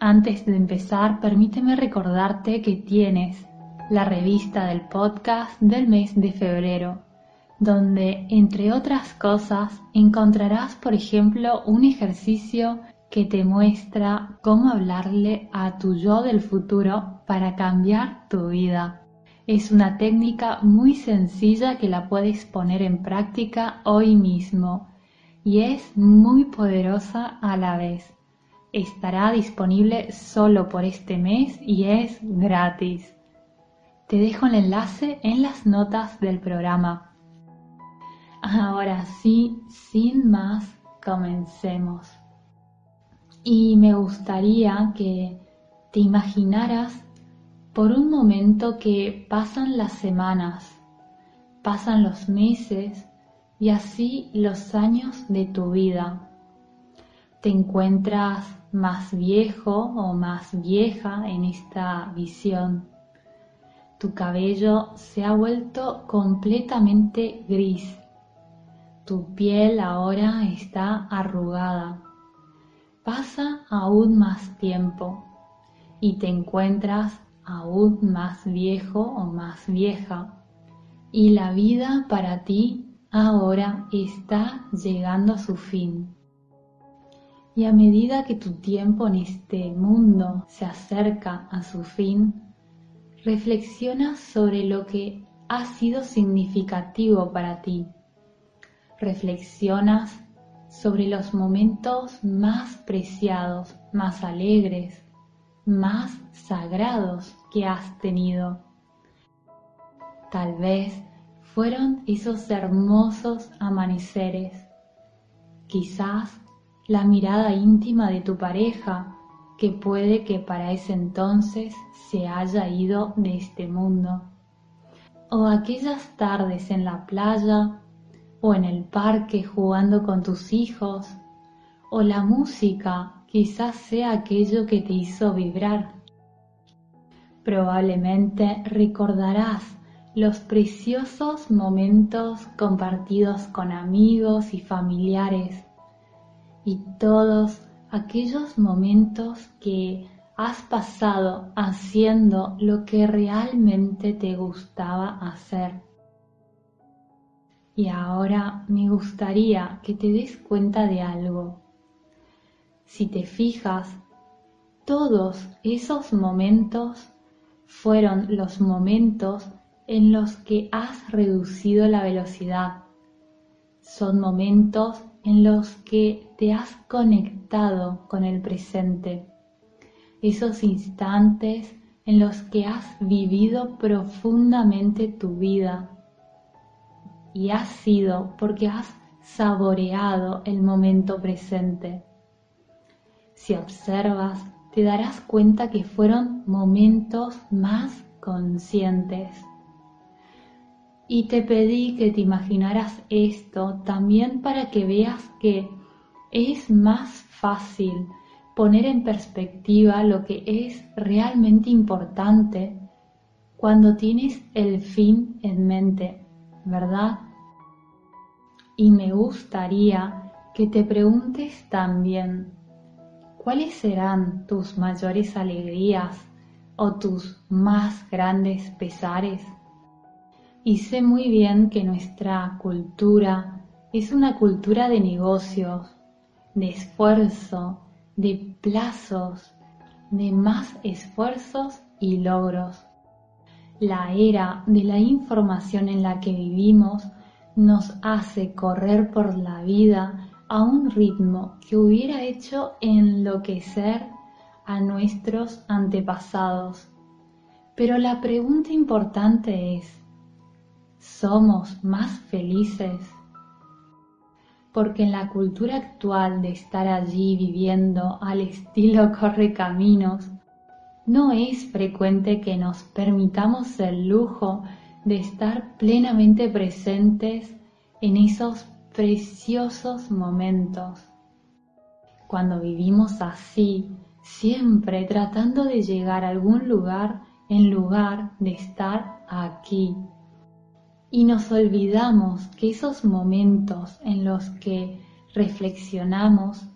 antes de empezar, permíteme recordarte que tienes la revista del podcast del mes de febrero, donde, entre otras cosas, encontrarás, por ejemplo, un ejercicio que te muestra cómo hablarle a tu yo del futuro para cambiar tu vida. Es una técnica muy sencilla que la puedes poner en práctica hoy mismo y es muy poderosa a la vez estará disponible solo por este mes y es gratis. Te dejo el enlace en las notas del programa. Ahora sí, sin más, comencemos. Y me gustaría que te imaginaras por un momento que pasan las semanas, pasan los meses y así los años de tu vida. Te encuentras más viejo o más vieja en esta visión. Tu cabello se ha vuelto completamente gris. Tu piel ahora está arrugada. Pasa aún más tiempo y te encuentras aún más viejo o más vieja. Y la vida para ti ahora está llegando a su fin. Y a medida que tu tiempo en este mundo se acerca a su fin, reflexiona sobre lo que ha sido significativo para ti. Reflexionas sobre los momentos más preciados, más alegres, más sagrados que has tenido. Tal vez fueron esos hermosos amaneceres, quizás la mirada íntima de tu pareja, que puede que para ese entonces se haya ido de este mundo. O aquellas tardes en la playa o en el parque jugando con tus hijos. O la música quizás sea aquello que te hizo vibrar. Probablemente recordarás los preciosos momentos compartidos con amigos y familiares y todos aquellos momentos que has pasado haciendo lo que realmente te gustaba hacer. Y ahora me gustaría que te des cuenta de algo. Si te fijas, todos esos momentos fueron los momentos en los que has reducido la velocidad. Son momentos en los que te has conectado con el presente, esos instantes en los que has vivido profundamente tu vida. Y has sido porque has saboreado el momento presente. Si observas, te darás cuenta que fueron momentos más conscientes y te pedí que te imaginaras esto también para que veas que es más fácil poner en perspectiva lo que es realmente importante cuando tienes el fin en mente, ¿verdad? Y me gustaría que te preguntes también, ¿cuáles serán tus mayores alegrías o tus más grandes pesares? Y sé muy bien que nuestra cultura es una cultura de negocios, de esfuerzo, de plazos, de más esfuerzos y logros. La era de la información en la que vivimos nos hace correr por la vida a un ritmo que hubiera hecho enloquecer a nuestros antepasados. Pero la pregunta importante es, somos más felices. Porque en la cultura actual de estar allí viviendo al estilo corre caminos, no es frecuente que nos permitamos el lujo de estar plenamente presentes en esos preciosos momentos. Cuando vivimos así, siempre tratando de llegar a algún lugar en lugar de estar aquí. Y nos olvidamos que esos momentos en los que reflexionamos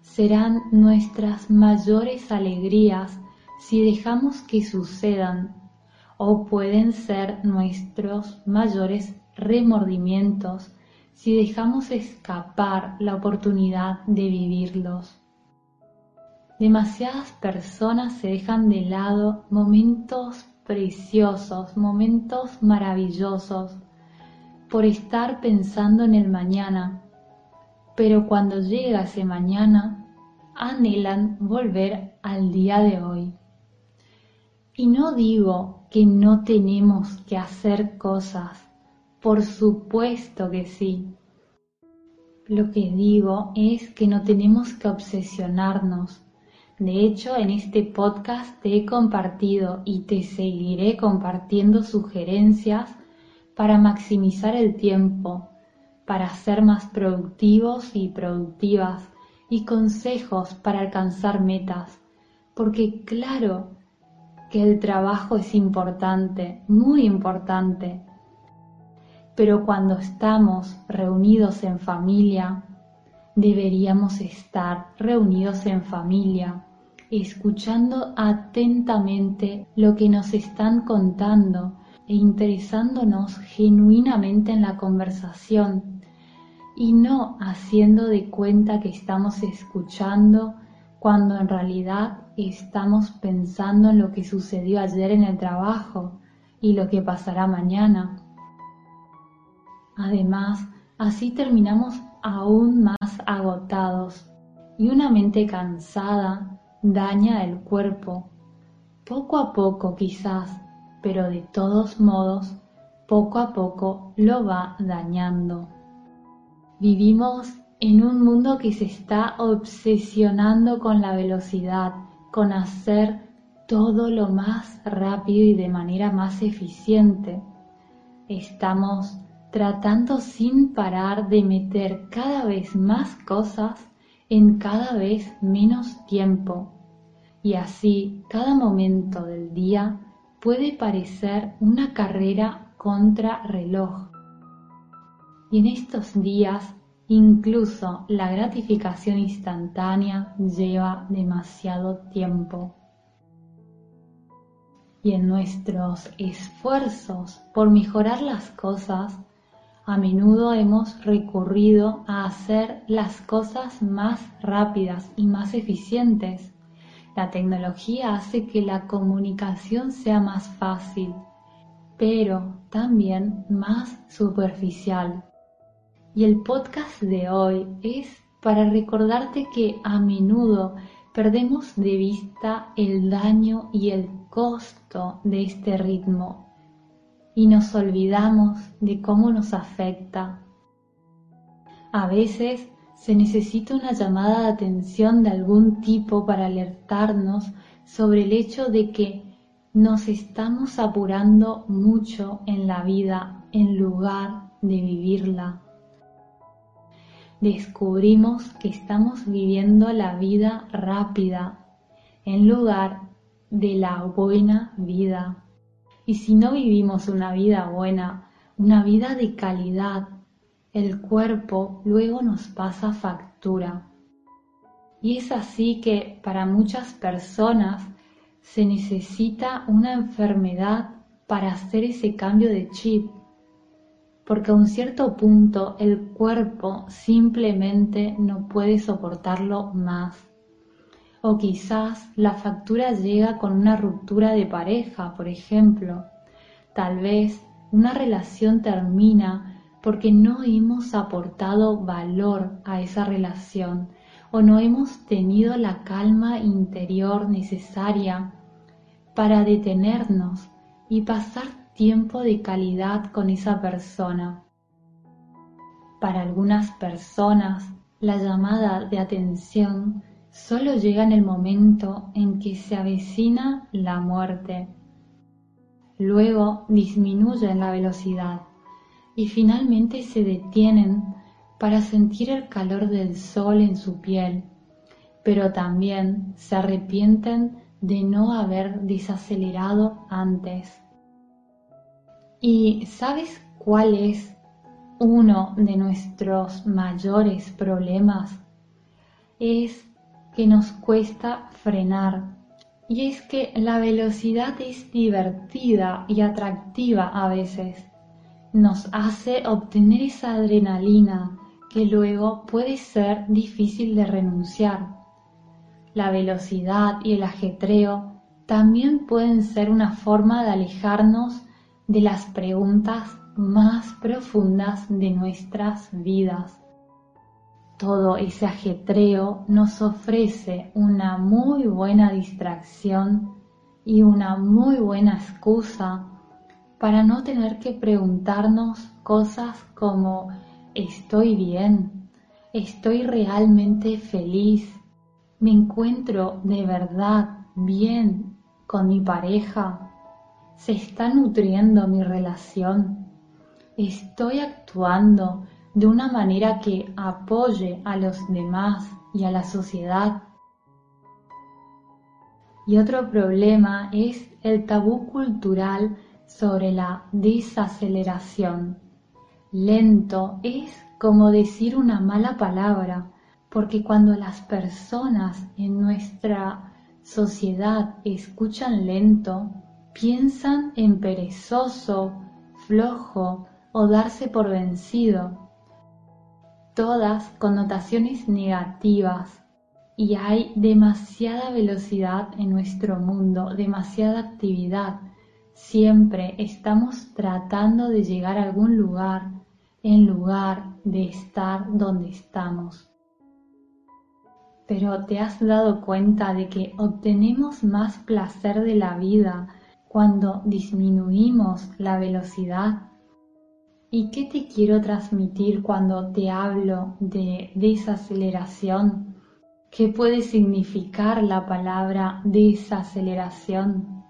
serán nuestras mayores alegrías si dejamos que sucedan o pueden ser nuestros mayores remordimientos si dejamos escapar la oportunidad de vivirlos. Demasiadas personas se dejan de lado momentos preciosos, momentos maravillosos, por estar pensando en el mañana, pero cuando llega ese mañana, anhelan volver al día de hoy. Y no digo que no tenemos que hacer cosas, por supuesto que sí. Lo que digo es que no tenemos que obsesionarnos de hecho, en este podcast te he compartido y te seguiré compartiendo sugerencias para maximizar el tiempo, para ser más productivos y productivas y consejos para alcanzar metas. Porque claro que el trabajo es importante, muy importante. Pero cuando estamos reunidos en familia, deberíamos estar reunidos en familia, escuchando atentamente lo que nos están contando e interesándonos genuinamente en la conversación y no haciendo de cuenta que estamos escuchando cuando en realidad estamos pensando en lo que sucedió ayer en el trabajo y lo que pasará mañana. Además, así terminamos aún más agotados y una mente cansada daña el cuerpo, poco a poco quizás, pero de todos modos, poco a poco lo va dañando. Vivimos en un mundo que se está obsesionando con la velocidad, con hacer todo lo más rápido y de manera más eficiente. Estamos tratando sin parar de meter cada vez más cosas en cada vez menos tiempo. Y así cada momento del día puede parecer una carrera contra reloj. Y en estos días incluso la gratificación instantánea lleva demasiado tiempo. Y en nuestros esfuerzos por mejorar las cosas, a menudo hemos recurrido a hacer las cosas más rápidas y más eficientes. La tecnología hace que la comunicación sea más fácil, pero también más superficial. Y el podcast de hoy es para recordarte que a menudo perdemos de vista el daño y el costo de este ritmo y nos olvidamos de cómo nos afecta. A veces se necesita una llamada de atención de algún tipo para alertarnos sobre el hecho de que nos estamos apurando mucho en la vida en lugar de vivirla. Descubrimos que estamos viviendo la vida rápida en lugar de la buena vida. Y si no vivimos una vida buena, una vida de calidad, el cuerpo luego nos pasa factura. Y es así que para muchas personas se necesita una enfermedad para hacer ese cambio de chip, porque a un cierto punto el cuerpo simplemente no puede soportarlo más. O quizás la factura llega con una ruptura de pareja, por ejemplo. Tal vez una relación termina porque no hemos aportado valor a esa relación o no hemos tenido la calma interior necesaria para detenernos y pasar tiempo de calidad con esa persona. Para algunas personas, la llamada de atención solo llega en el momento en que se avecina la muerte. Luego disminuyen la velocidad y finalmente se detienen para sentir el calor del sol en su piel, pero también se arrepienten de no haber desacelerado antes. ¿Y sabes cuál es uno de nuestros mayores problemas? Es que nos cuesta frenar. Y es que la velocidad es divertida y atractiva a veces. Nos hace obtener esa adrenalina que luego puede ser difícil de renunciar. La velocidad y el ajetreo también pueden ser una forma de alejarnos de las preguntas más profundas de nuestras vidas todo ese ajetreo nos ofrece una muy buena distracción y una muy buena excusa para no tener que preguntarnos cosas como ¿estoy bien? ¿Estoy realmente feliz? ¿Me encuentro de verdad bien con mi pareja? ¿Se está nutriendo mi relación? ¿Estoy actuando de una manera que apoye a los demás y a la sociedad. Y otro problema es el tabú cultural sobre la desaceleración. Lento es como decir una mala palabra, porque cuando las personas en nuestra sociedad escuchan lento, piensan en perezoso, flojo o darse por vencido todas connotaciones negativas y hay demasiada velocidad en nuestro mundo, demasiada actividad. Siempre estamos tratando de llegar a algún lugar en lugar de estar donde estamos. Pero ¿te has dado cuenta de que obtenemos más placer de la vida cuando disminuimos la velocidad? ¿Y qué te quiero transmitir cuando te hablo de desaceleración? ¿Qué puede significar la palabra desaceleración?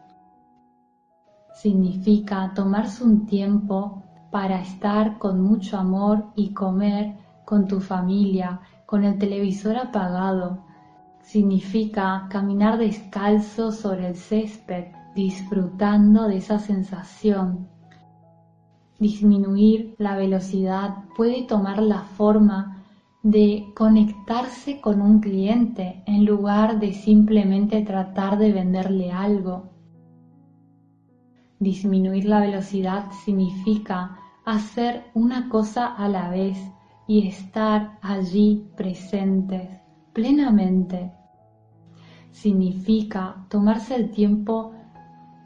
Significa tomarse un tiempo para estar con mucho amor y comer con tu familia, con el televisor apagado. Significa caminar descalzo sobre el césped, disfrutando de esa sensación disminuir la velocidad puede tomar la forma de conectarse con un cliente en lugar de simplemente tratar de venderle algo. Disminuir la velocidad significa hacer una cosa a la vez y estar allí presentes plenamente. Significa tomarse el tiempo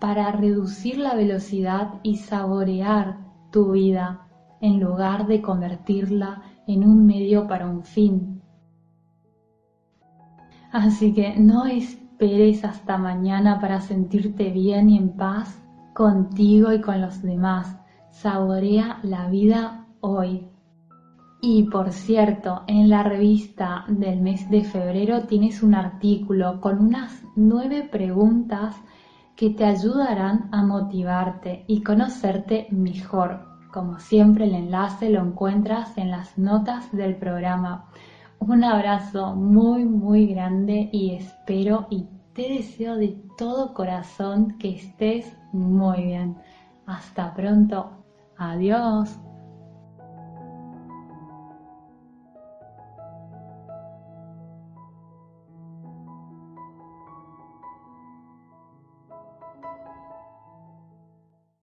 para reducir la velocidad y saborear tu vida en lugar de convertirla en un medio para un fin. Así que no esperes hasta mañana para sentirte bien y en paz contigo y con los demás. Saborea la vida hoy. Y por cierto, en la revista del mes de febrero tienes un artículo con unas nueve preguntas que te ayudarán a motivarte y conocerte mejor. Como siempre, el enlace lo encuentras en las notas del programa. Un abrazo muy, muy grande y espero y te deseo de todo corazón que estés muy bien. Hasta pronto. Adiós.